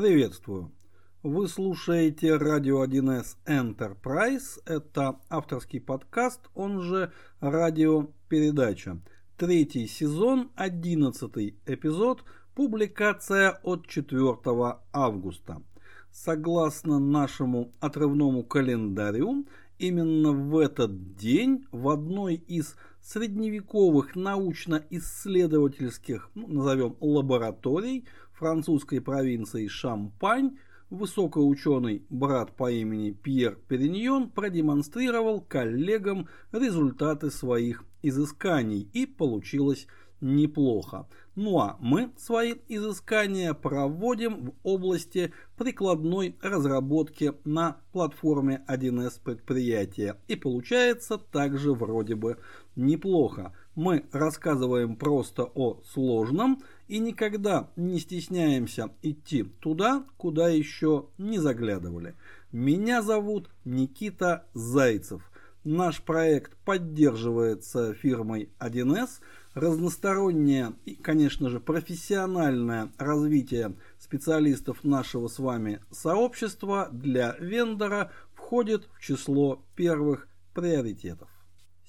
Приветствую! Вы слушаете радио 1С Enterprise. Это авторский подкаст, он же радиопередача. Третий сезон, одиннадцатый эпизод, публикация от 4 августа. Согласно нашему отрывному календарю, именно в этот день в одной из средневековых научно-исследовательских, ну, назовем, лабораторий французской провинции Шампань высокоученый брат по имени Пьер Периньон продемонстрировал коллегам результаты своих изысканий и получилось неплохо. Ну а мы свои изыскания проводим в области прикладной разработки на платформе 1С предприятия. И получается также вроде бы неплохо. Мы рассказываем просто о сложном и никогда не стесняемся идти туда, куда еще не заглядывали. Меня зовут Никита Зайцев. Наш проект поддерживается фирмой 1С. Разностороннее и, конечно же, профессиональное развитие специалистов нашего с вами сообщества для вендора входит в число первых приоритетов.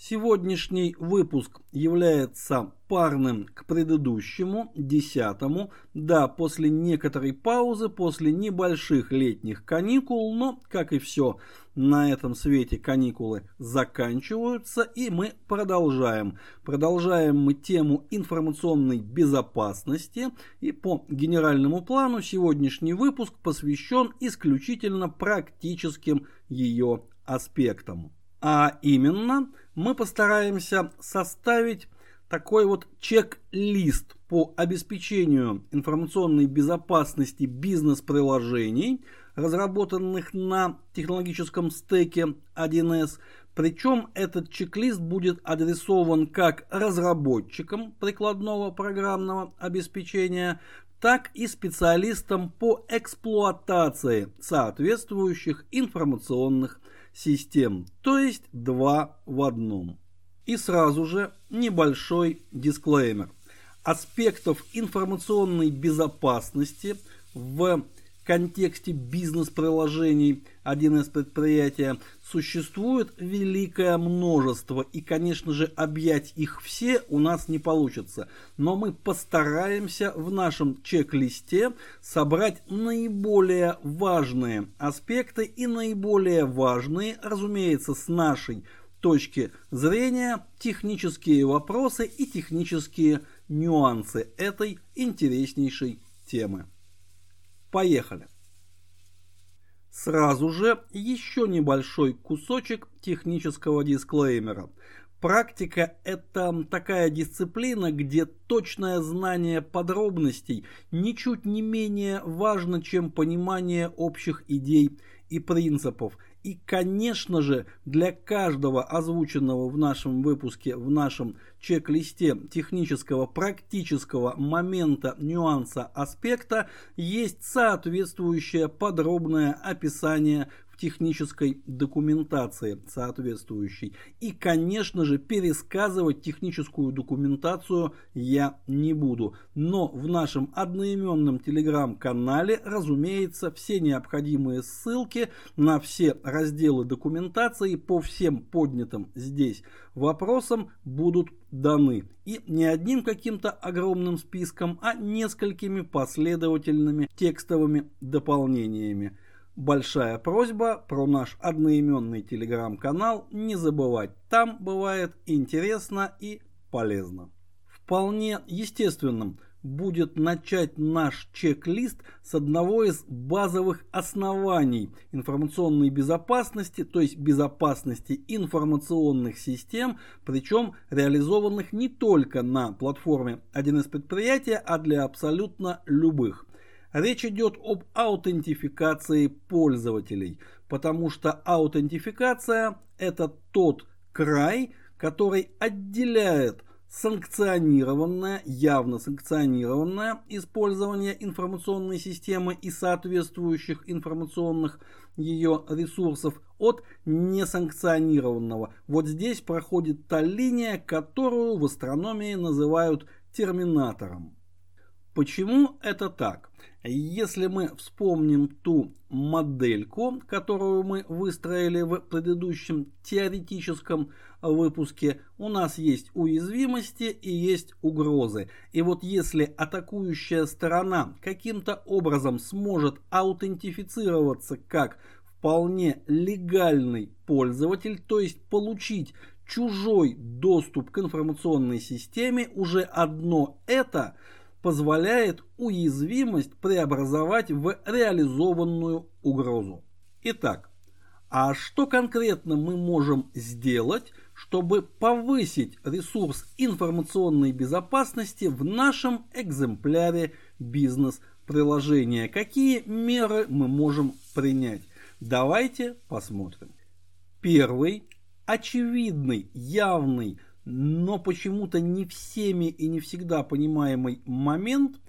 Сегодняшний выпуск является парным к предыдущему, десятому, да, после некоторой паузы, после небольших летних каникул, но, как и все на этом свете, каникулы заканчиваются, и мы продолжаем. Продолжаем мы тему информационной безопасности, и по генеральному плану сегодняшний выпуск посвящен исключительно практическим ее аспектам. А именно, мы постараемся составить такой вот чек-лист по обеспечению информационной безопасности бизнес-приложений, разработанных на технологическом стеке 1С. Причем этот чек-лист будет адресован как разработчикам прикладного программного обеспечения, так и специалистам по эксплуатации соответствующих информационных систем, то есть два в одном. И сразу же небольшой дисклеймер. Аспектов информационной безопасности в контексте бизнес-приложений 1С предприятия существует великое множество, и, конечно же, объять их все у нас не получится. Но мы постараемся в нашем чек-листе собрать наиболее важные аспекты и наиболее важные, разумеется, с нашей точки зрения, технические вопросы и технические нюансы этой интереснейшей темы. Поехали! Сразу же еще небольшой кусочек технического дисклеймера. Практика – это такая дисциплина, где точное знание подробностей ничуть не менее важно, чем понимание общих идей и принципов – и, конечно же, для каждого озвученного в нашем выпуске, в нашем чек-листе технического практического момента, нюанса, аспекта есть соответствующее подробное описание технической документации соответствующей. И, конечно же, пересказывать техническую документацию я не буду. Но в нашем одноименном телеграм-канале, разумеется, все необходимые ссылки на все разделы документации по всем поднятым здесь вопросам будут даны. И не одним каким-то огромным списком, а несколькими последовательными текстовыми дополнениями. Большая просьба про наш одноименный телеграм-канал не забывать. Там бывает интересно и полезно. Вполне естественным будет начать наш чек-лист с одного из базовых оснований информационной безопасности, то есть безопасности информационных систем, причем реализованных не только на платформе 1С предприятия, а для абсолютно любых. Речь идет об аутентификации пользователей, потому что аутентификация это тот край, который отделяет санкционированное, явно санкционированное использование информационной системы и соответствующих информационных ее ресурсов от несанкционированного. Вот здесь проходит та линия, которую в астрономии называют терминатором. Почему это так? Если мы вспомним ту модельку, которую мы выстроили в предыдущем теоретическом выпуске, у нас есть уязвимости и есть угрозы. И вот если атакующая сторона каким-то образом сможет аутентифицироваться как вполне легальный пользователь, то есть получить чужой доступ к информационной системе, уже одно это – позволяет уязвимость преобразовать в реализованную угрозу. Итак, а что конкретно мы можем сделать, чтобы повысить ресурс информационной безопасности в нашем экземпляре бизнес-приложения? Какие меры мы можем принять? Давайте посмотрим. Первый, очевидный, явный но почему-то не всеми и не всегда понимаемый момент,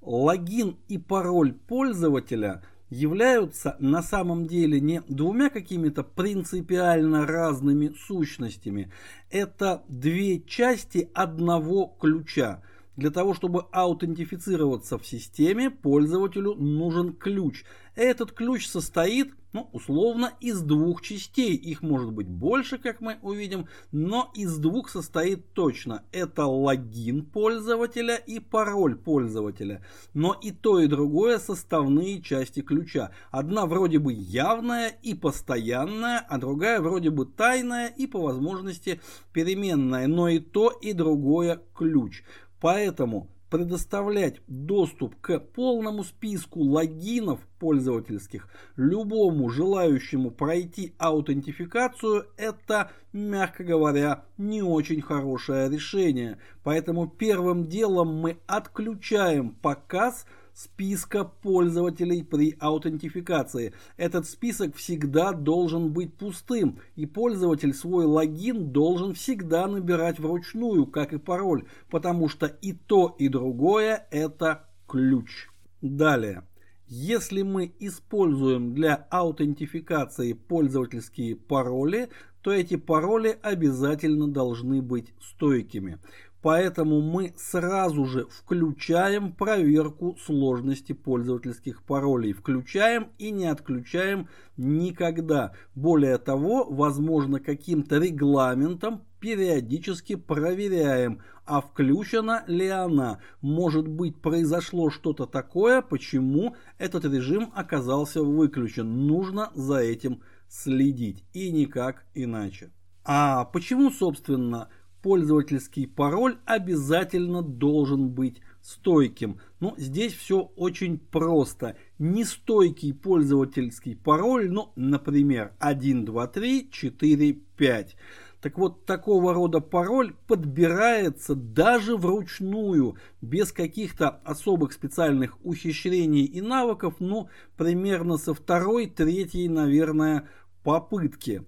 логин и пароль пользователя являются на самом деле не двумя какими-то принципиально разными сущностями. Это две части одного ключа. Для того, чтобы аутентифицироваться в системе, пользователю нужен ключ. Этот ключ состоит ну, условно, из двух частей. Их может быть больше, как мы увидим, но из двух состоит точно. Это логин пользователя и пароль пользователя. Но и то, и другое составные части ключа. Одна вроде бы явная и постоянная, а другая вроде бы тайная и по возможности переменная. Но и то, и другое ключ. Поэтому предоставлять доступ к полному списку логинов пользовательских любому желающему пройти аутентификацию, это, мягко говоря, не очень хорошее решение. Поэтому первым делом мы отключаем показ списка пользователей при аутентификации. Этот список всегда должен быть пустым, и пользователь свой логин должен всегда набирать вручную, как и пароль, потому что и то, и другое это ключ. Далее. Если мы используем для аутентификации пользовательские пароли, то эти пароли обязательно должны быть стойкими. Поэтому мы сразу же включаем проверку сложности пользовательских паролей. Включаем и не отключаем никогда. Более того, возможно, каким-то регламентом периодически проверяем, а включена ли она. Может быть, произошло что-то такое, почему этот режим оказался выключен. Нужно за этим следить и никак иначе. А почему, собственно, пользовательский пароль обязательно должен быть стойким. Но здесь все очень просто. Нестойкий пользовательский пароль, ну, например, 1, 2, 3, 4, 5. Так вот, такого рода пароль подбирается даже вручную, без каких-то особых специальных ухищрений и навыков, ну, примерно со второй, третьей, наверное, попытки.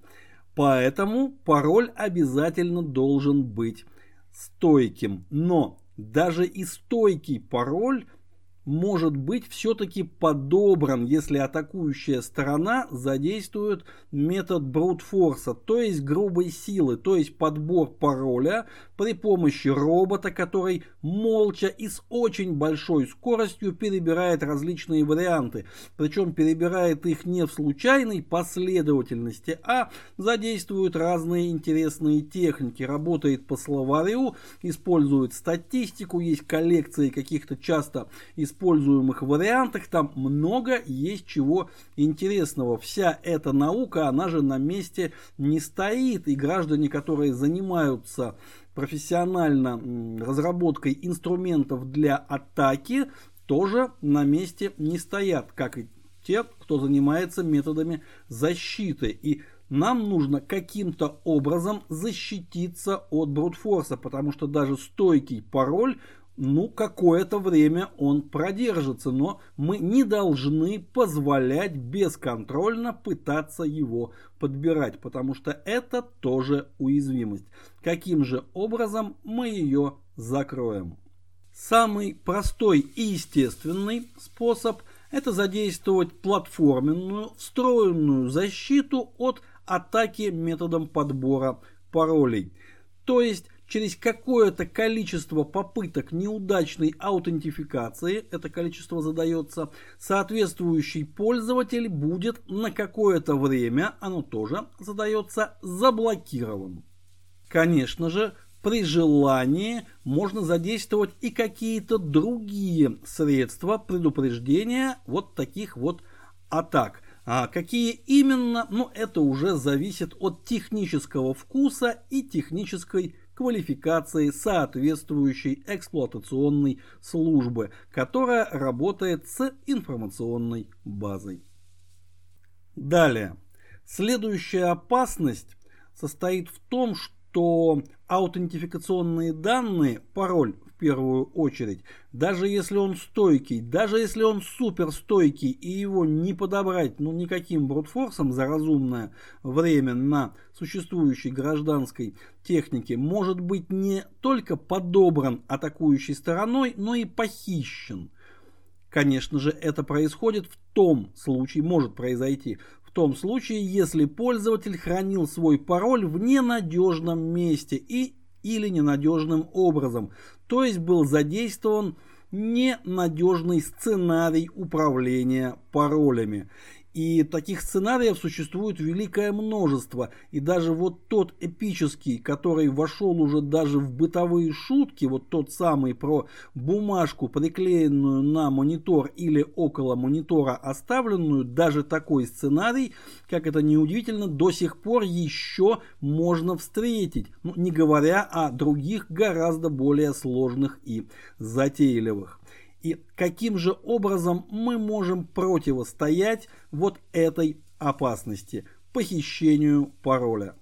Поэтому пароль обязательно должен быть стойким. Но даже и стойкий пароль может быть все-таки подобран, если атакующая сторона задействует метод брутфорса, то есть грубой силы, то есть подбор пароля при помощи робота, который молча и с очень большой скоростью перебирает различные варианты. Причем перебирает их не в случайной последовательности, а задействует разные интересные техники. Работает по словарю, использует статистику, есть коллекции каких-то часто используемых используемых вариантах там много есть чего интересного. Вся эта наука, она же на месте не стоит. И граждане, которые занимаются профессионально разработкой инструментов для атаки, тоже на месте не стоят, как и те, кто занимается методами защиты. И нам нужно каким-то образом защититься от брутфорса, потому что даже стойкий пароль ну, какое-то время он продержится, но мы не должны позволять бесконтрольно пытаться его подбирать, потому что это тоже уязвимость. Каким же образом мы ее закроем? Самый простой и естественный способ – это задействовать платформенную встроенную защиту от атаки методом подбора паролей. То есть через какое-то количество попыток неудачной аутентификации, это количество задается, соответствующий пользователь будет на какое-то время, оно тоже задается, заблокирован. Конечно же, при желании можно задействовать и какие-то другие средства предупреждения вот таких вот атак. А какие именно, ну это уже зависит от технического вкуса и технической квалификации соответствующей эксплуатационной службы, которая работает с информационной базой. Далее. Следующая опасность состоит в том, что аутентификационные данные, пароль первую очередь, даже если он стойкий, даже если он супер стойкий и его не подобрать ну никаким брутфорсом за разумное время на существующей гражданской технике, может быть не только подобран атакующей стороной, но и похищен. Конечно же, это происходит в том случае, может произойти, в том случае, если пользователь хранил свой пароль в ненадежном месте и или ненадежным образом, то есть был задействован ненадежный сценарий управления паролями. И таких сценариев существует великое множество. И даже вот тот эпический, который вошел уже даже в бытовые шутки, вот тот самый про бумажку, приклеенную на монитор или около монитора оставленную, даже такой сценарий, как это неудивительно, до сих пор еще можно встретить. Ну, не говоря о других гораздо более сложных и затейливых. И каким же образом мы можем противостоять вот этой опасности, похищению пароля?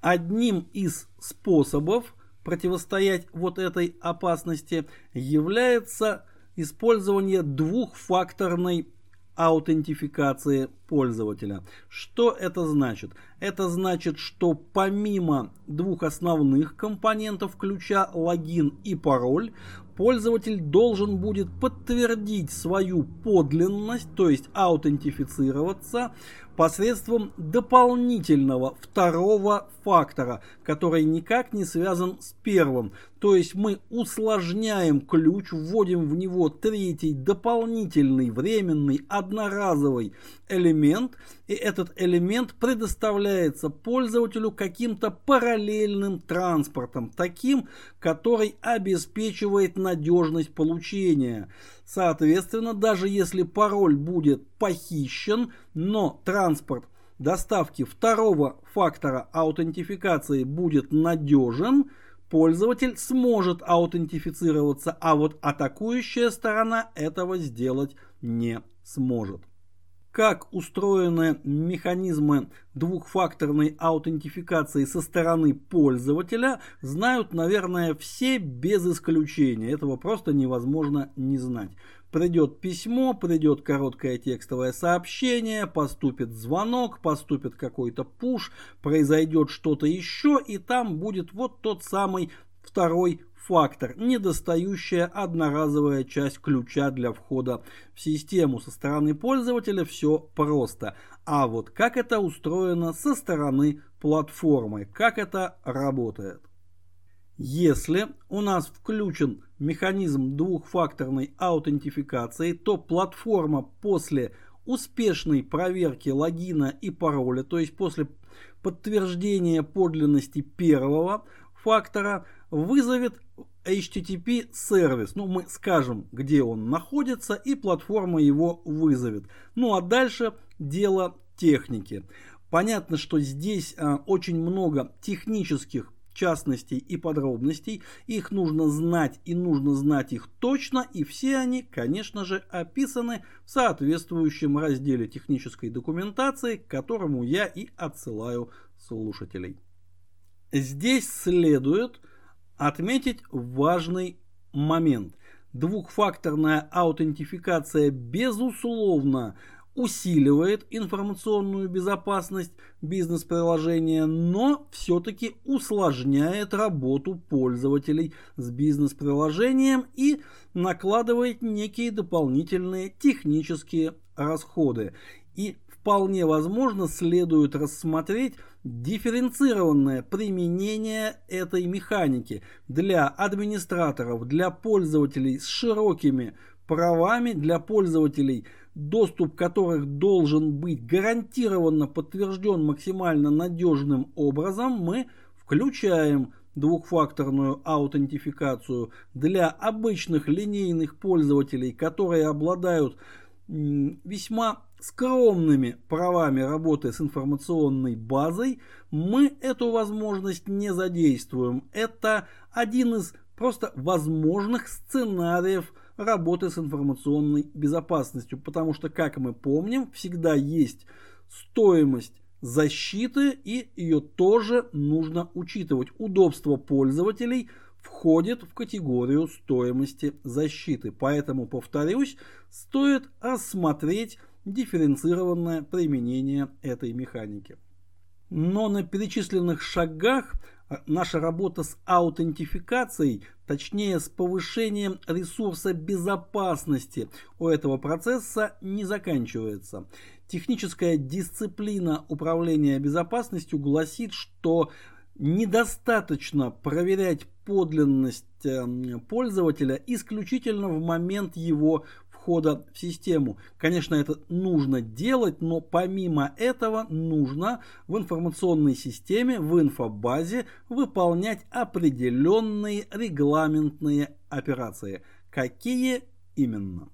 Одним из способов противостоять вот этой опасности является использование двухфакторной аутентификации пользователя. Что это значит? Это значит, что помимо двух основных компонентов ключа логин и пароль, пользователь должен будет подтвердить свою подлинность, то есть аутентифицироваться посредством дополнительного второго фактора, который никак не связан с первым. То есть мы усложняем ключ, вводим в него третий дополнительный временный одноразовый элемент, и этот элемент предоставляется пользователю каким-то параллельным транспортом, таким, который обеспечивает надежность получения. Соответственно, даже если пароль будет похищен, но транспорт доставки второго фактора аутентификации будет надежен, пользователь сможет аутентифицироваться, а вот атакующая сторона этого сделать не сможет. Как устроены механизмы двухфакторной аутентификации со стороны пользователя, знают, наверное, все без исключения. Этого просто невозможно не знать. Придет письмо, придет короткое текстовое сообщение, поступит звонок, поступит какой-то пуш, произойдет что-то еще, и там будет вот тот самый второй фактор, недостающая одноразовая часть ключа для входа в систему. Со стороны пользователя все просто. А вот как это устроено со стороны платформы, как это работает. Если у нас включен механизм двухфакторной аутентификации, то платформа после успешной проверки логина и пароля, то есть после подтверждения подлинности первого фактора, вызовет HTTP сервис. Ну, мы скажем, где он находится, и платформа его вызовет. Ну, а дальше дело техники. Понятно, что здесь а, очень много технических частностей и подробностей. Их нужно знать и нужно знать их точно. И все они, конечно же, описаны в соответствующем разделе технической документации, к которому я и отсылаю слушателей. Здесь следует отметить важный момент. Двухфакторная аутентификация безусловно усиливает информационную безопасность бизнес-приложения, но все-таки усложняет работу пользователей с бизнес-приложением и накладывает некие дополнительные технические расходы. И вполне возможно следует рассмотреть дифференцированное применение этой механики для администраторов, для пользователей с широкими правами, для пользователей, доступ которых должен быть гарантированно подтвержден максимально надежным образом, мы включаем двухфакторную аутентификацию для обычных линейных пользователей, которые обладают весьма скромными правами работы с информационной базой, мы эту возможность не задействуем. Это один из просто возможных сценариев работы с информационной безопасностью, потому что, как мы помним, всегда есть стоимость защиты и ее тоже нужно учитывать. Удобство пользователей входит в категорию стоимости защиты. Поэтому, повторюсь, стоит рассмотреть дифференцированное применение этой механики. Но на перечисленных шагах а, наша работа с аутентификацией, точнее с повышением ресурса безопасности у этого процесса не заканчивается. Техническая дисциплина управления безопасностью гласит, что недостаточно проверять подлинность эм, пользователя исключительно в момент его входа в систему. Конечно, это нужно делать, но помимо этого нужно в информационной системе, в инфобазе выполнять определенные регламентные операции. Какие именно?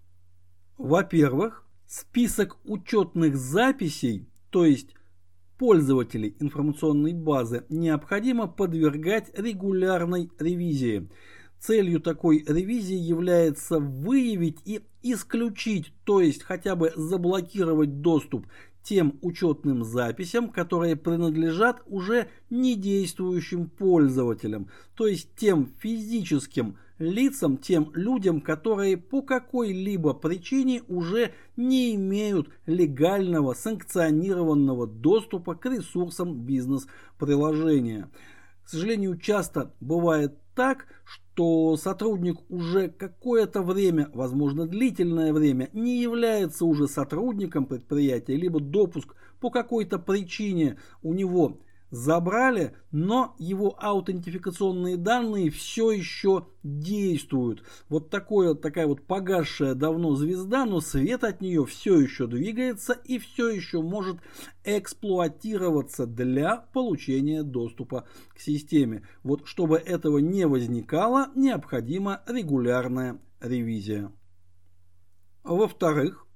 Во-первых, список учетных записей, то есть пользователей информационной базы, необходимо подвергать регулярной ревизии. Целью такой ревизии является выявить и исключить, то есть хотя бы заблокировать доступ тем учетным записям, которые принадлежат уже недействующим пользователям, то есть тем физическим лицам, тем людям, которые по какой-либо причине уже не имеют легального санкционированного доступа к ресурсам бизнес-приложения. К сожалению, часто бывает так, что сотрудник уже какое-то время, возможно длительное время, не является уже сотрудником предприятия, либо допуск по какой-то причине у него забрали, но его аутентификационные данные все еще действуют. Вот такое, такая вот погасшая давно звезда, но свет от нее все еще двигается и все еще может эксплуатироваться для получения доступа к системе. Вот чтобы этого не возникало, необходима регулярная ревизия. Во-вторых,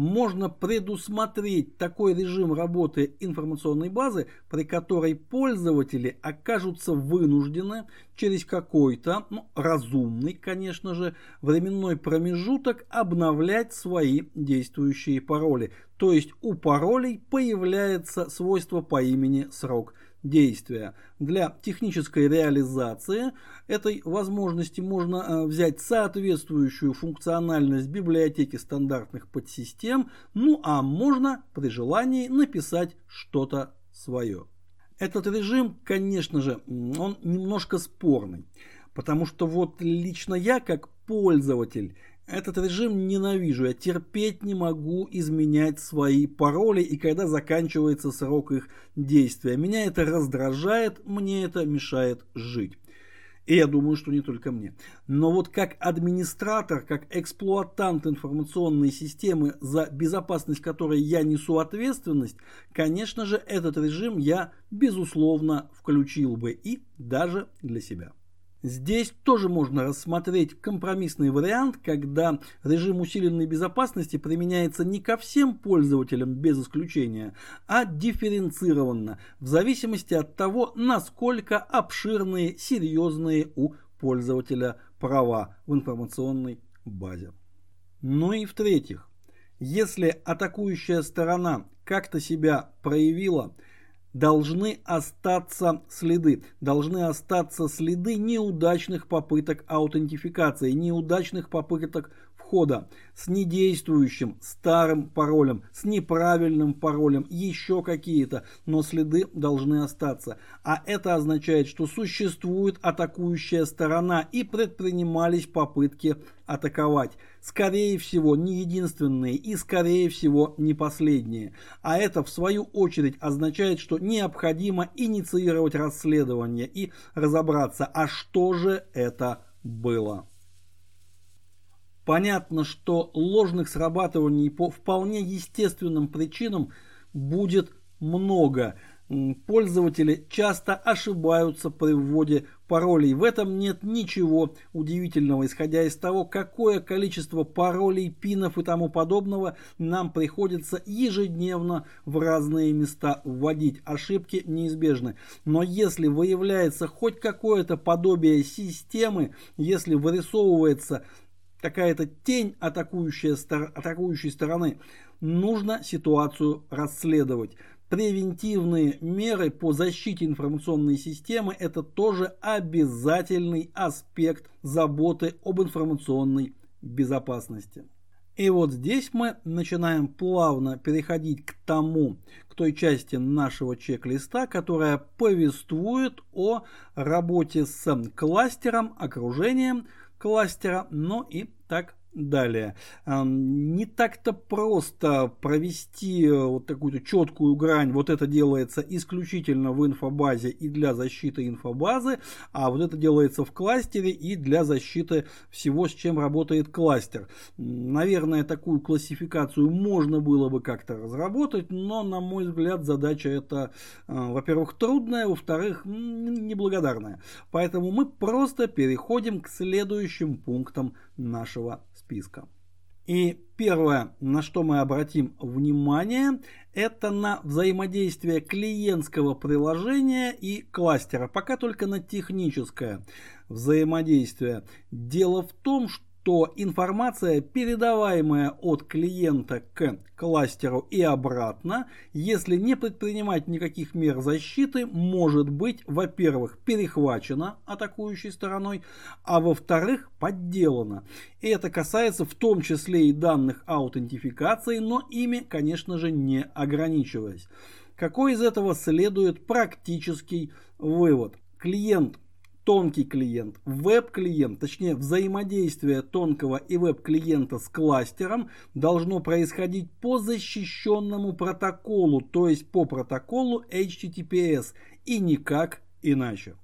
можно предусмотреть такой режим работы информационной базы, при которой пользователи окажутся вынуждены через какой-то, ну, разумный, конечно же, временной промежуток обновлять свои действующие пароли. То есть у паролей появляется свойство по имени срок действия. Для технической реализации этой возможности можно э, взять соответствующую функциональность библиотеки стандартных подсистем, ну а можно при желании написать что-то свое. Этот режим, конечно же, он немножко спорный, потому что вот лично я как пользователь этот режим ненавижу, я терпеть не могу изменять свои пароли и когда заканчивается срок их действия. Меня это раздражает, мне это мешает жить. И я думаю, что не только мне. Но вот как администратор, как эксплуатант информационной системы, за безопасность которой я несу ответственность, конечно же, этот режим я, безусловно, включил бы и даже для себя. Здесь тоже можно рассмотреть компромиссный вариант, когда режим усиленной безопасности применяется не ко всем пользователям без исключения, а дифференцированно, в зависимости от того, насколько обширные, серьезные у пользователя права в информационной базе. Ну и в-третьих, если атакующая сторона как-то себя проявила – должны остаться следы. Должны остаться следы неудачных попыток аутентификации, неудачных попыток входа с недействующим старым паролем, с неправильным паролем, еще какие-то, но следы должны остаться. А это означает, что существует атакующая сторона и предпринимались попытки атаковать. Скорее всего, не единственные и скорее всего не последние. А это в свою очередь означает, что необходимо инициировать расследование и разобраться, а что же это было. Понятно, что ложных срабатываний по вполне естественным причинам будет много. Пользователи часто ошибаются при вводе паролей. В этом нет ничего удивительного, исходя из того, какое количество паролей, пинов и тому подобного нам приходится ежедневно в разные места вводить. Ошибки неизбежны. Но если выявляется хоть какое-то подобие системы, если вырисовывается какая-то тень атакующей, атакующей стороны, нужно ситуацию расследовать. Превентивные меры по защите информационной системы – это тоже обязательный аспект заботы об информационной безопасности. И вот здесь мы начинаем плавно переходить к тому, к той части нашего чек-листа, которая повествует о работе с кластером, окружением кластера, но и так Далее. Не так-то просто провести э, вот такую четкую грань. Вот это делается исключительно в инфобазе и для защиты инфобазы, а вот это делается в кластере и для защиты всего, с чем работает кластер. Наверное, такую классификацию можно было бы как-то разработать, но, на мой взгляд, задача эта, э, во-первых, трудная, во-вторых, неблагодарная. Поэтому мы просто переходим к следующим пунктам нашего списка. И первое, на что мы обратим внимание, это на взаимодействие клиентского приложения и кластера. Пока только на техническое взаимодействие. Дело в том, что то информация, передаваемая от клиента к кластеру и обратно, если не предпринимать никаких мер защиты, может быть, во-первых, перехвачена атакующей стороной, а во-вторых, подделана. И это касается в том числе и данных аутентификации, но ими, конечно же, не ограничиваясь. Какой из этого следует практический вывод? Клиент тонкий клиент, веб-клиент, точнее взаимодействие тонкого и веб-клиента с кластером должно происходить по защищенному протоколу, то есть по протоколу HTTPS и никак иначе.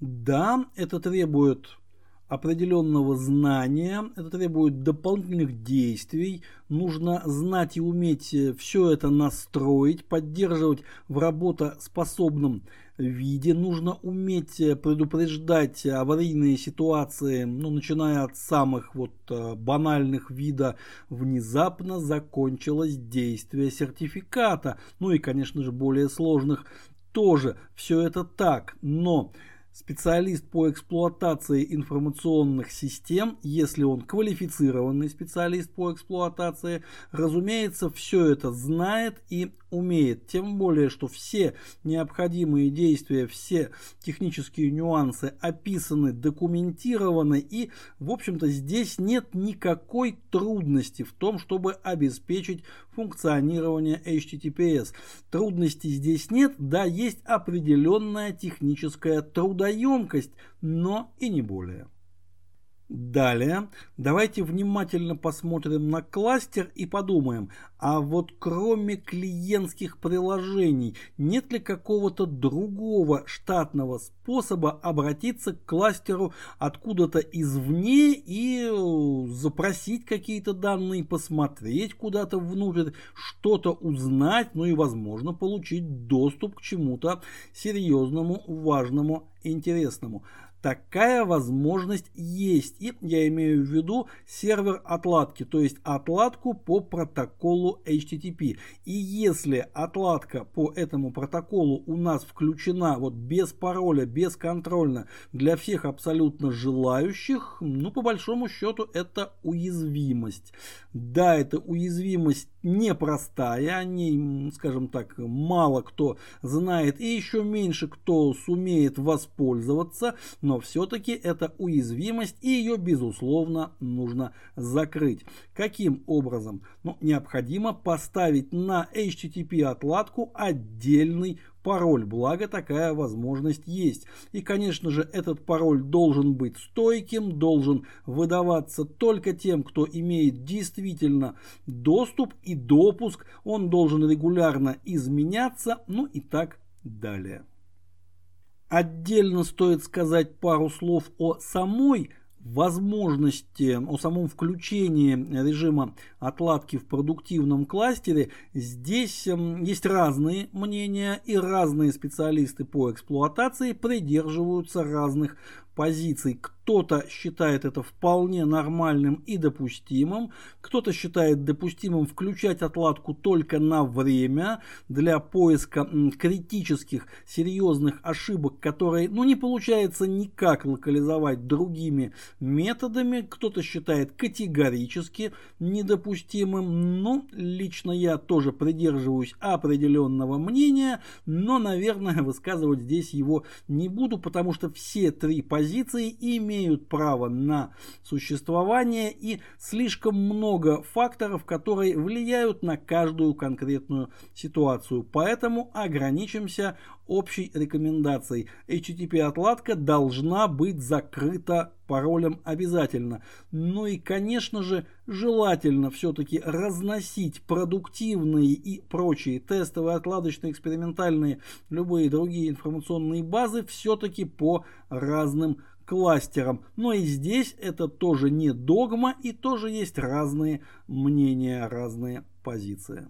Да, это требует определенного знания, это требует дополнительных действий, нужно знать и уметь все это настроить, поддерживать в работоспособном виде. Нужно уметь э, предупреждать аварийные ситуации, ну, начиная от самых вот э, банальных вида. Внезапно закончилось действие сертификата. Ну и, конечно же, более сложных тоже. Все это так, но специалист по эксплуатации информационных систем, если он квалифицированный специалист по эксплуатации, разумеется, все это знает и умеет. Тем более, что все необходимые действия, все технические нюансы описаны, документированы и, в общем-то, здесь нет никакой трудности в том, чтобы обеспечить функционирование HTTPS. Трудностей здесь нет, да, есть определенная техническая трудоемкость, но и не более. Далее, давайте внимательно посмотрим на кластер и подумаем, а вот кроме клиентских приложений, нет ли какого-то другого штатного способа обратиться к кластеру откуда-то извне и э, запросить какие-то данные, посмотреть куда-то внутрь, что-то узнать, ну и возможно получить доступ к чему-то серьезному, важному, интересному. Такая возможность есть. И я имею в виду сервер отладки, то есть отладку по протоколу HTTP. И если отладка по этому протоколу у нас включена вот без пароля, бесконтрольно для всех абсолютно желающих, ну по большому счету это уязвимость. Да, это уязвимость непростая, о ней, скажем так, мало кто знает и еще меньше кто сумеет воспользоваться, но все-таки это уязвимость и ее безусловно нужно закрыть. Каким образом? Ну, необходимо поставить на HTTP отладку отдельный пароль, благо такая возможность есть. И, конечно же, этот пароль должен быть стойким, должен выдаваться только тем, кто имеет действительно доступ и допуск, он должен регулярно изменяться, ну и так далее. Отдельно стоит сказать пару слов о самой возможности, о самом включении режима отладки в продуктивном кластере, здесь эм, есть разные мнения и разные специалисты по эксплуатации придерживаются разных позиций. Кто-то считает это вполне нормальным и допустимым, кто-то считает допустимым включать отладку только на время для поиска критических серьезных ошибок, которые ну, не получается никак локализовать другими методами. Кто-то считает категорически недопустимым. Ну, лично я тоже придерживаюсь определенного мнения, но, наверное, высказывать здесь его не буду, потому что все три позиции имеют имеют право на существование и слишком много факторов, которые влияют на каждую конкретную ситуацию. Поэтому ограничимся общей рекомендацией. HTTP отладка должна быть закрыта паролем обязательно. Ну и, конечно же, желательно все-таки разносить продуктивные и прочие тестовые, отладочные, экспериментальные, любые другие информационные базы все-таки по разным кластерам. Но и здесь это тоже не догма и тоже есть разные мнения, разные позиции.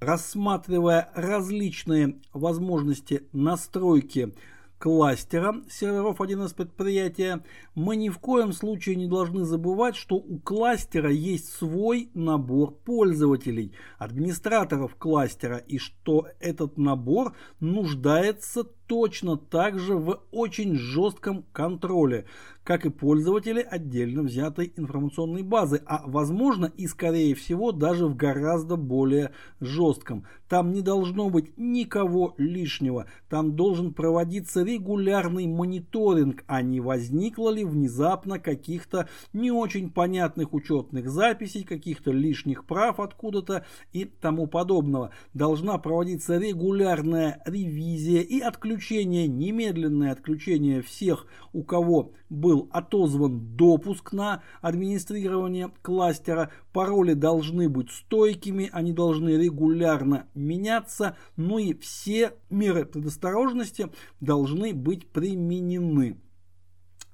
Рассматривая различные возможности настройки кластера серверов 1С предприятия, мы ни в коем случае не должны забывать, что у кластера есть свой набор пользователей, администраторов кластера, и что этот набор нуждается точно так же в очень жестком контроле, как и пользователи отдельно взятой информационной базы, а возможно и скорее всего даже в гораздо более жестком. Там не должно быть никого лишнего, там должен проводиться регулярный мониторинг, а не возникло ли внезапно каких-то не очень понятных учетных записей, каких-то лишних прав откуда-то и тому подобного. Должна проводиться регулярная ревизия и отключение, немедленное отключение всех, у кого был отозван допуск на администрирование кластера. Пароли должны быть стойкими, они должны регулярно меняться, ну и все меры предосторожности должны быть применены.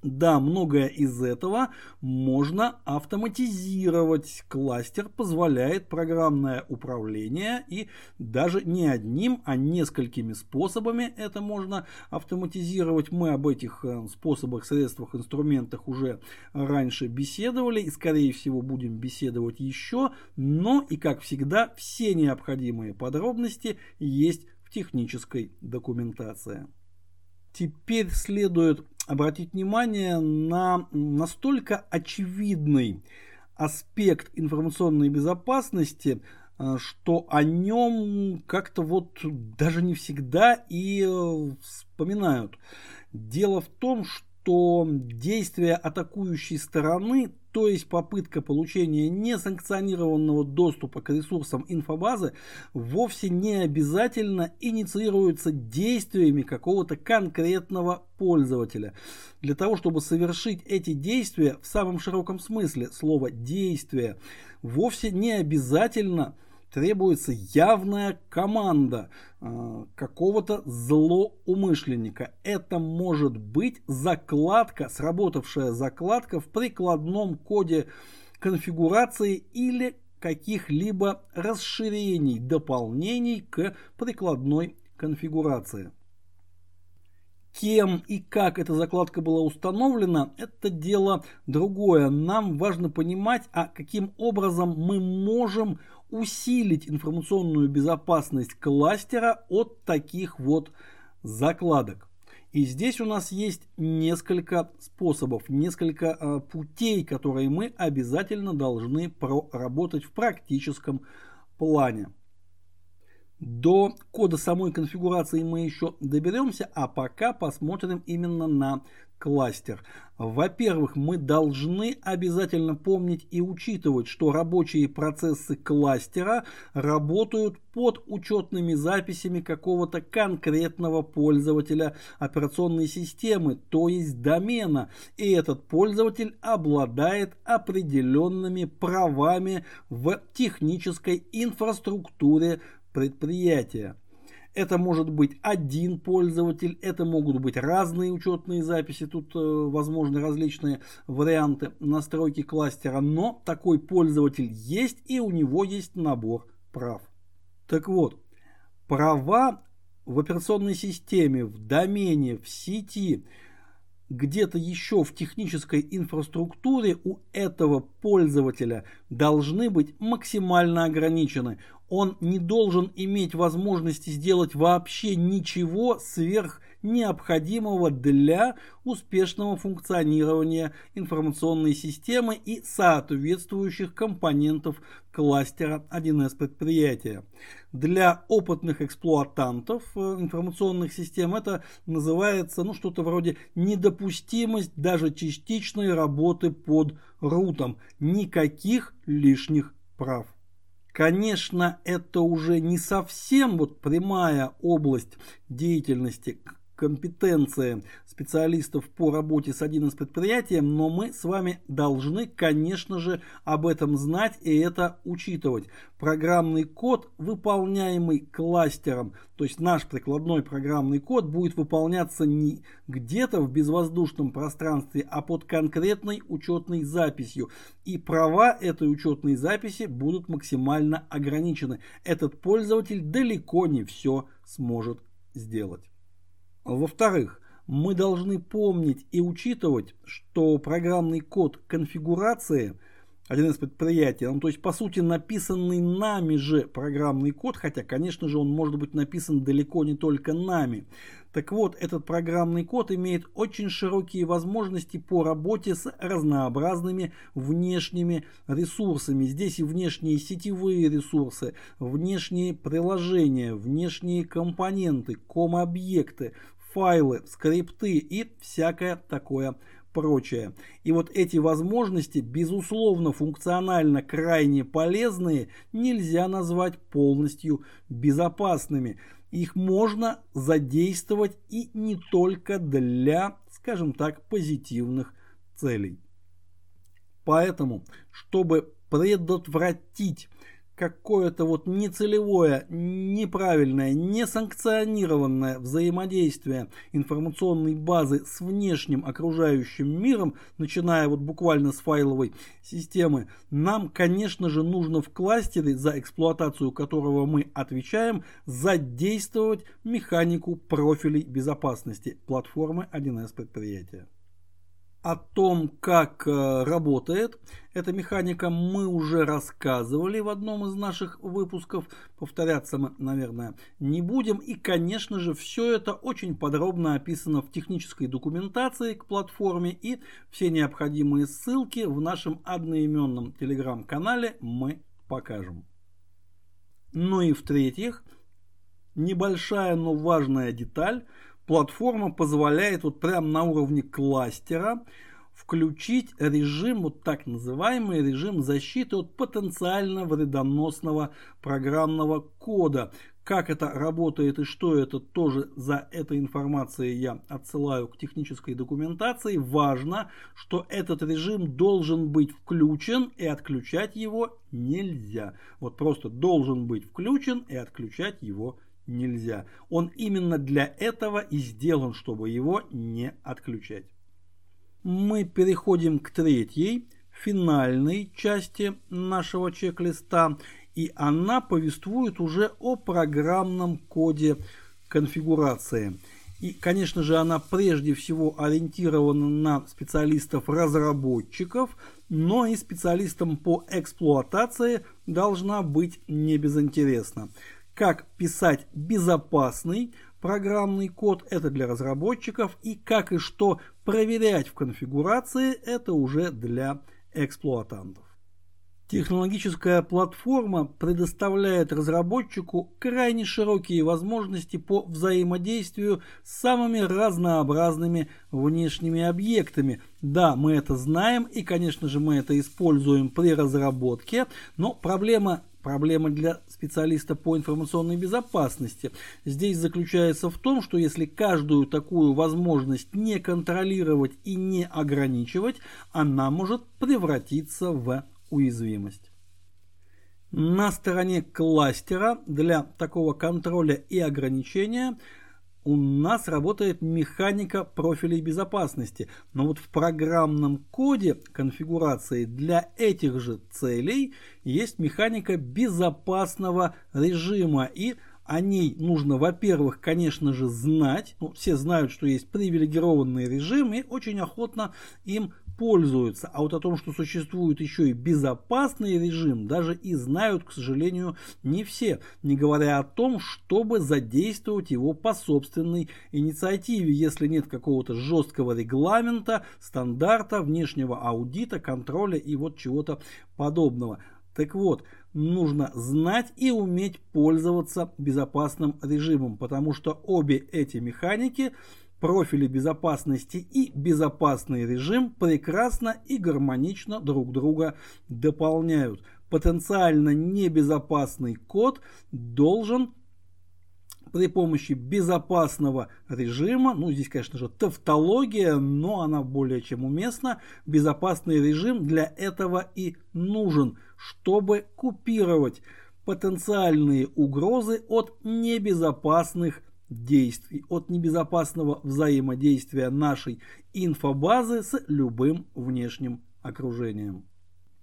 Да, многое из этого можно автоматизировать. Кластер позволяет программное управление и даже не одним, а несколькими способами это можно автоматизировать. Мы об этих э, способах, средствах, инструментах уже раньше беседовали и скорее всего будем беседовать еще. Но и как всегда все необходимые подробности есть в технической документации. Теперь следует обратить внимание на настолько очевидный аспект информационной безопасности, э, что о нем как-то вот даже не всегда и э, вспоминают. Дело в том, что действия атакующей стороны то есть попытка получения несанкционированного доступа к ресурсам инфобазы, вовсе не обязательно инициируется действиями какого-то конкретного пользователя. Для того, чтобы совершить эти действия в самом широком смысле слова «действия», вовсе не обязательно требуется явная команда э, какого-то злоумышленника. Это может быть закладка, сработавшая закладка в прикладном коде конфигурации или каких-либо расширений, дополнений к прикладной конфигурации. Кем и как эта закладка была установлена, это дело другое. Нам важно понимать, а каким образом мы можем усилить информационную безопасность кластера от таких вот закладок. И здесь у нас есть несколько способов, несколько э, путей, которые мы обязательно должны проработать в практическом плане. До кода самой конфигурации мы еще доберемся, а пока посмотрим именно на кластер. Во-первых, мы должны обязательно помнить и учитывать, что рабочие процессы кластера работают под учетными записями какого-то конкретного пользователя операционной системы, то есть домена. И этот пользователь обладает определенными правами в технической инфраструктуре предприятия. Это может быть один пользователь, это могут быть разные учетные записи, тут э, возможны различные варианты настройки кластера, но такой пользователь есть и у него есть набор прав. Так вот, права в операционной системе, в домене, в сети, где-то еще в технической инфраструктуре у этого пользователя должны быть максимально ограничены. Он не должен иметь возможности сделать вообще ничего сверх необходимого для успешного функционирования информационной системы и соответствующих компонентов кластера 1С предприятия. Для опытных эксплуатантов э, информационных систем это называется ну, что-то вроде недопустимость даже частичной работы под рутом. Никаких лишних прав. Конечно, это уже не совсем вот прямая область деятельности компетенция специалистов по работе с 1С предприятием, но мы с вами должны, конечно же, об этом знать и это учитывать. Программный код, выполняемый кластером, то есть наш прикладной программный код будет выполняться не где-то в безвоздушном пространстве, а под конкретной учетной записью. И права этой учетной записи будут максимально ограничены. Этот пользователь далеко не все сможет сделать. Во-вторых, мы должны помнить и учитывать, что программный код конфигурации один из предприятий, ну, то есть по сути написанный нами же программный код, хотя конечно же он может быть написан далеко не только нами, так вот, этот программный код имеет очень широкие возможности по работе с разнообразными внешними ресурсами. Здесь и внешние сетевые ресурсы, внешние приложения, внешние компоненты, ком-объекты, файлы, скрипты и всякое такое прочее. И вот эти возможности, безусловно, функционально крайне полезные, нельзя назвать полностью безопасными их можно задействовать и не только для, скажем так, позитивных целей. Поэтому, чтобы предотвратить какое-то вот нецелевое, неправильное, несанкционированное взаимодействие информационной базы с внешним окружающим миром, начиная вот буквально с файловой системы, нам, конечно же, нужно в кластере, за эксплуатацию которого мы отвечаем, задействовать механику профилей безопасности платформы 1С предприятия. О том, как э, работает эта механика, мы уже рассказывали в одном из наших выпусков. Повторяться мы, наверное, не будем. И, конечно же, все это очень подробно описано в технической документации к платформе. И все необходимые ссылки в нашем одноименном телеграм-канале мы покажем. Ну и в-третьих, небольшая, но важная деталь – платформа позволяет вот прямо на уровне кластера включить режим, вот так называемый режим защиты от потенциально вредоносного программного кода. Как это работает и что это тоже за этой информацией я отсылаю к технической документации. Важно, что этот режим должен быть включен и отключать его нельзя. Вот просто должен быть включен и отключать его нельзя. Он именно для этого и сделан, чтобы его не отключать. Мы переходим к третьей, финальной части нашего чек-листа, и она повествует уже о программном коде конфигурации. И, конечно же, она прежде всего ориентирована на специалистов-разработчиков, но и специалистам по эксплуатации должна быть не безинтересна как писать безопасный программный код, это для разработчиков, и как и что проверять в конфигурации, это уже для эксплуатантов. Технологическая платформа предоставляет разработчику крайне широкие возможности по взаимодействию с самыми разнообразными внешними объектами. Да, мы это знаем и, конечно же, мы это используем при разработке, но проблема Проблема для специалиста по информационной безопасности здесь заключается в том, что если каждую такую возможность не контролировать и не ограничивать, она может превратиться в уязвимость. На стороне кластера для такого контроля и ограничения у нас работает механика профилей безопасности. Но вот в программном коде конфигурации для этих же целей есть механика безопасного режима. И о ней нужно, во-первых, конечно же, знать. Ну, все знают, что есть привилегированный режим и очень охотно им пользуются. А вот о том, что существует еще и безопасный режим, даже и знают, к сожалению, не все. Не говоря о том, чтобы задействовать его по собственной инициативе, если нет какого-то жесткого регламента, стандарта, внешнего аудита, контроля и вот чего-то подобного. Так вот, нужно знать и уметь пользоваться безопасным режимом, потому что обе эти механики профили безопасности и безопасный режим прекрасно и гармонично друг друга дополняют. Потенциально небезопасный код должен при помощи безопасного режима, ну здесь, конечно же, тавтология, но она более чем уместна, безопасный режим для этого и нужен, чтобы купировать потенциальные угрозы от небезопасных действий, от небезопасного взаимодействия нашей инфобазы с любым внешним окружением.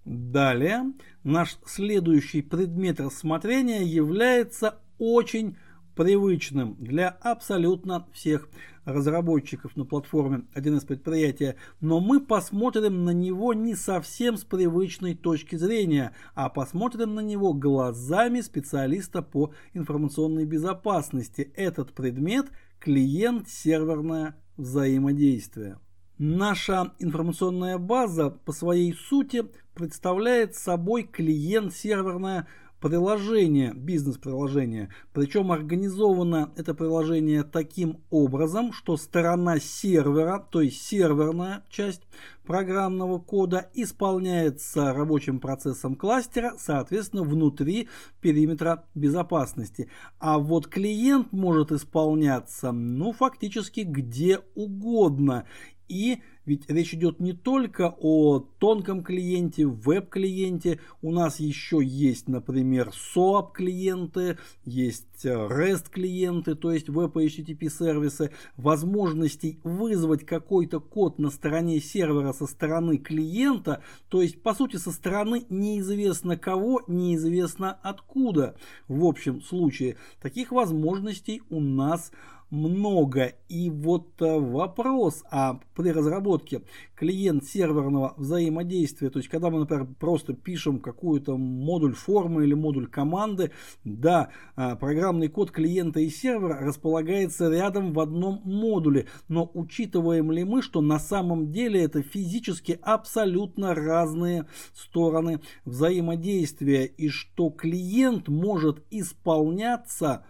Далее, наш следующий предмет рассмотрения является очень привычным для абсолютно всех разработчиков на платформе 1С предприятия, но мы посмотрим на него не совсем с привычной точки зрения, а посмотрим на него глазами специалиста по информационной безопасности. Этот предмет – клиент-серверное взаимодействие. Наша информационная база по своей сути представляет собой клиент-серверное приложение, бизнес-приложение. Причем организовано это приложение таким образом, что сторона сервера, то есть серверная часть программного кода, исполняется рабочим процессом кластера, соответственно, внутри периметра безопасности. А вот клиент может исполняться, ну, фактически где угодно. И ведь речь идет не только о тонком клиенте, веб-клиенте. У нас еще есть, например, SOAP-клиенты, есть REST-клиенты, то есть Web HTTP сервисы. Возможностей вызвать какой-то код на стороне сервера со стороны клиента, то есть, по сути, со стороны неизвестно кого, неизвестно откуда. В общем случае, таких возможностей у нас много. И вот э, вопрос, а при разработке клиент-серверного взаимодействия, то есть когда мы, например, просто пишем какую-то модуль формы или модуль команды, да, э, программный код клиента и сервера располагается рядом в одном модуле, но учитываем ли мы, что на самом деле это физически абсолютно разные стороны взаимодействия и что клиент может исполняться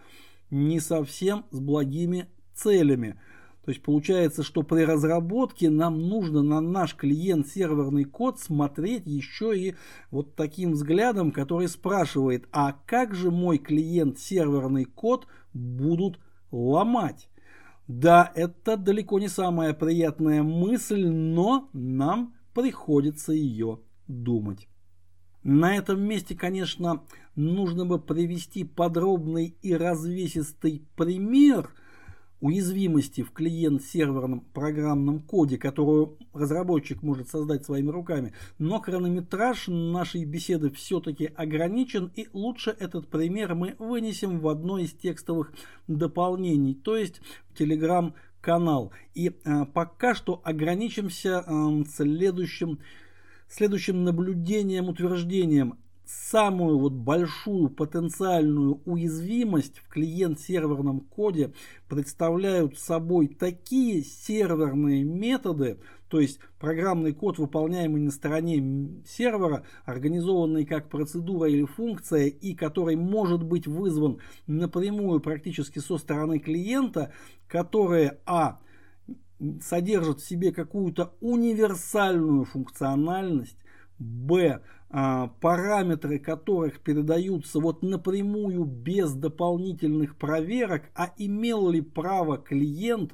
не совсем с благими целями. То есть получается, что при разработке нам нужно на наш клиент серверный код смотреть еще и вот таким взглядом, который спрашивает, а как же мой клиент серверный код будут ломать? Да, это далеко не самая приятная мысль, но нам приходится ее думать. На этом месте, конечно, нужно бы привести подробный и развесистый пример уязвимости в клиент-серверном программном коде, которую разработчик может создать своими руками. Но хронометраж нашей беседы все-таки ограничен, и лучше этот пример мы вынесем в одно из текстовых дополнений, то есть в Telegram канал. И э, пока что ограничимся э, следующим следующим наблюдением, утверждением, самую вот большую потенциальную уязвимость в клиент-серверном коде представляют собой такие серверные методы, то есть программный код, выполняемый на стороне сервера, организованный как процедура или функция, и который может быть вызван напрямую практически со стороны клиента, которые а содержат в себе какую-то универсальную функциональность, б а, параметры которых передаются вот напрямую без дополнительных проверок, а имел ли право клиент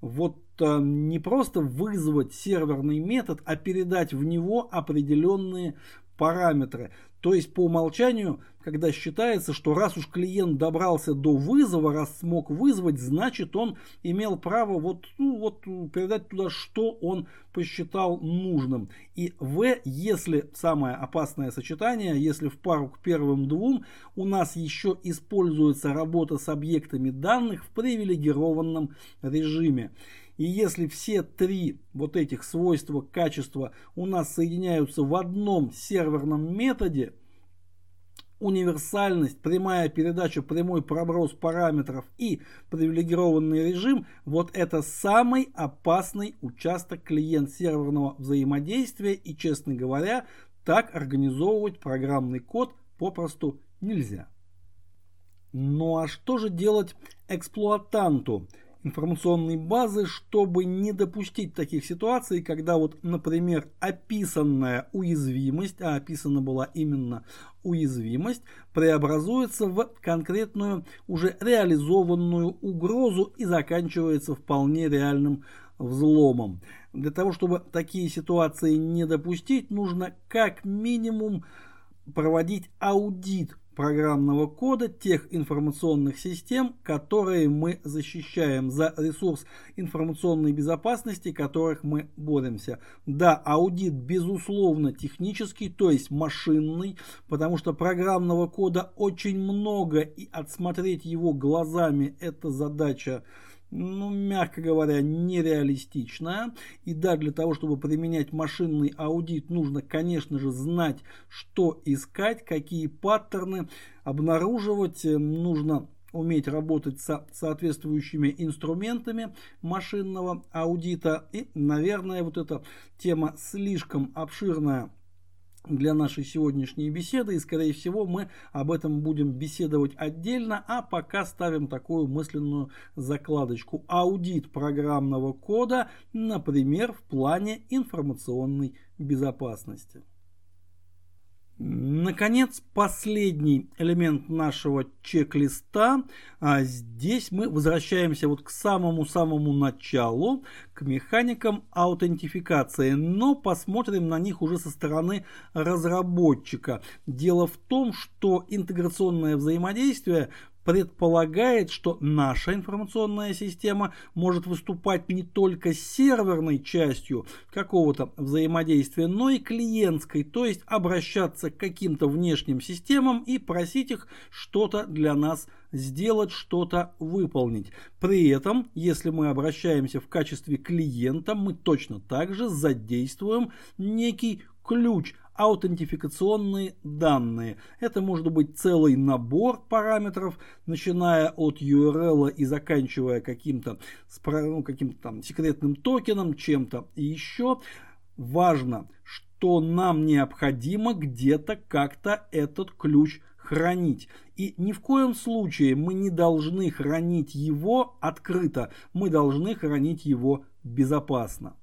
вот а, не просто вызвать серверный метод, а передать в него определенные параметры. То есть по умолчанию, когда считается, что раз уж клиент добрался до вызова, раз смог вызвать, значит он имел право вот, ну, вот передать туда, что он посчитал нужным. И В, если самое опасное сочетание, если в пару к первым двум у нас еще используется работа с объектами данных в привилегированном режиме. И если все три вот этих свойства качества у нас соединяются в одном серверном методе, универсальность, прямая передача, прямой проброс параметров и привилегированный режим, вот это самый опасный участок клиент-серверного взаимодействия и, честно говоря, так организовывать программный код попросту нельзя. Ну а что же делать эксплуатанту? Информационной базы, чтобы не допустить таких ситуаций, когда вот, например, описанная уязвимость, а описана была именно уязвимость, преобразуется в конкретную уже реализованную угрозу и заканчивается вполне реальным взломом. Для того, чтобы такие ситуации не допустить, нужно как минимум проводить аудит программного кода тех информационных систем, которые мы защищаем, за ресурс информационной безопасности, которых мы боремся. Да, аудит безусловно технический, то есть машинный, потому что программного кода очень много и отсмотреть его глазами это задача ну, мягко говоря, нереалистичная. И да, для того, чтобы применять машинный аудит, нужно, конечно же, знать, что искать, какие паттерны обнаруживать. Нужно уметь работать с соответствующими инструментами машинного аудита. И, наверное, вот эта тема слишком обширная для нашей сегодняшней беседы, и скорее всего мы об этом будем беседовать отдельно, а пока ставим такую мысленную закладочку. Аудит программного кода, например, в плане информационной безопасности. Наконец, последний элемент нашего чек-листа. А здесь мы возвращаемся вот к самому-самому началу, к механикам аутентификации, но посмотрим на них уже со стороны разработчика. Дело в том, что интеграционное взаимодействие предполагает, что наша информационная система может выступать не только серверной частью какого-то взаимодействия, но и клиентской, то есть обращаться к каким-то внешним системам и просить их что-то для нас сделать, что-то выполнить. При этом, если мы обращаемся в качестве клиента, мы точно так же задействуем некий ключ, аутентификационные данные. Это может быть целый набор параметров, начиная от URL и заканчивая каким-то ну, каким там секретным токеном, чем-то и еще. Важно, что нам необходимо где-то как-то этот ключ хранить. И ни в коем случае мы не должны хранить его открыто, мы должны хранить его безопасно.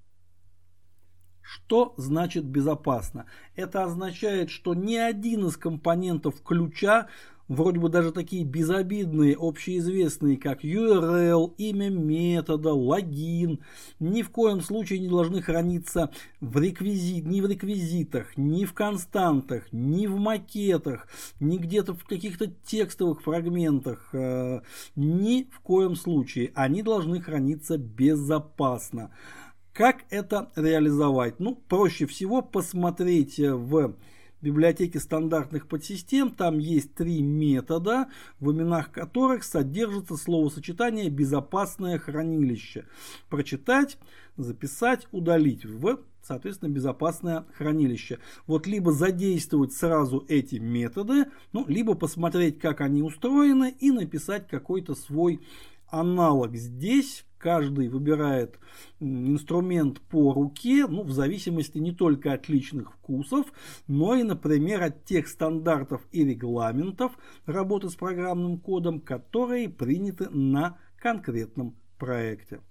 Что значит безопасно? Это означает, что ни один из компонентов ключа, вроде бы даже такие безобидные, общеизвестные, как URL, имя метода, логин, ни в коем случае не должны храниться в реквизит, ни в реквизитах, ни в константах, ни в макетах, ни где-то в каких-то текстовых фрагментах, э, ни в коем случае. Они должны храниться безопасно. Как это реализовать? Ну, проще всего посмотреть в библиотеке стандартных подсистем. Там есть три метода, в именах которых содержится словосочетание «безопасное хранилище». Прочитать, записать, удалить в соответственно, безопасное хранилище. Вот либо задействовать сразу эти методы, ну, либо посмотреть, как они устроены и написать какой-то свой аналог. Здесь каждый выбирает инструмент по руке, ну, в зависимости не только от личных вкусов, но и, например, от тех стандартов и регламентов работы с программным кодом, которые приняты на конкретном проекте.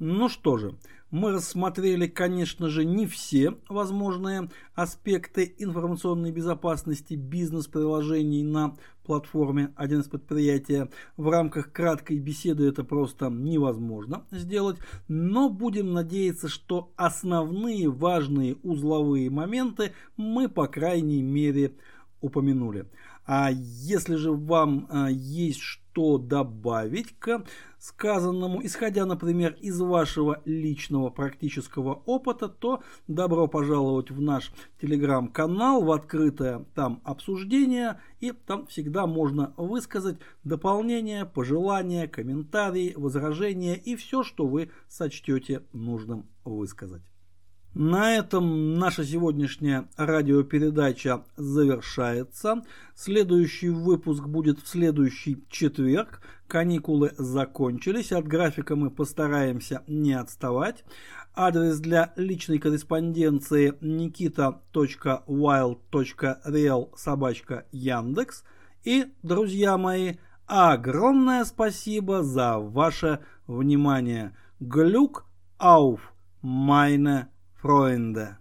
Ну что же, мы рассмотрели, конечно же, не все возможные аспекты информационной безопасности бизнес-приложений на платформе один из предприятия. В рамках краткой беседы это просто невозможно сделать, но будем надеяться, что основные важные узловые моменты мы, по крайней мере, упомянули. А если же вам а, есть что добавить к сказанному, исходя, например, из вашего личного практического опыта, то добро пожаловать в наш телеграм-канал, в открытое там обсуждение, и там всегда можно высказать дополнения, пожелания, комментарии, возражения и все, что вы сочтете нужным высказать. На этом наша сегодняшняя радиопередача завершается. Следующий выпуск будет в следующий четверг. Каникулы закончились, от графика мы постараемся не отставать. Адрес для личной корреспонденции nikita.wild.real собачка Яндекс. И, друзья мои, огромное спасибо за ваше внимание. Глюк ауф, майне Freunde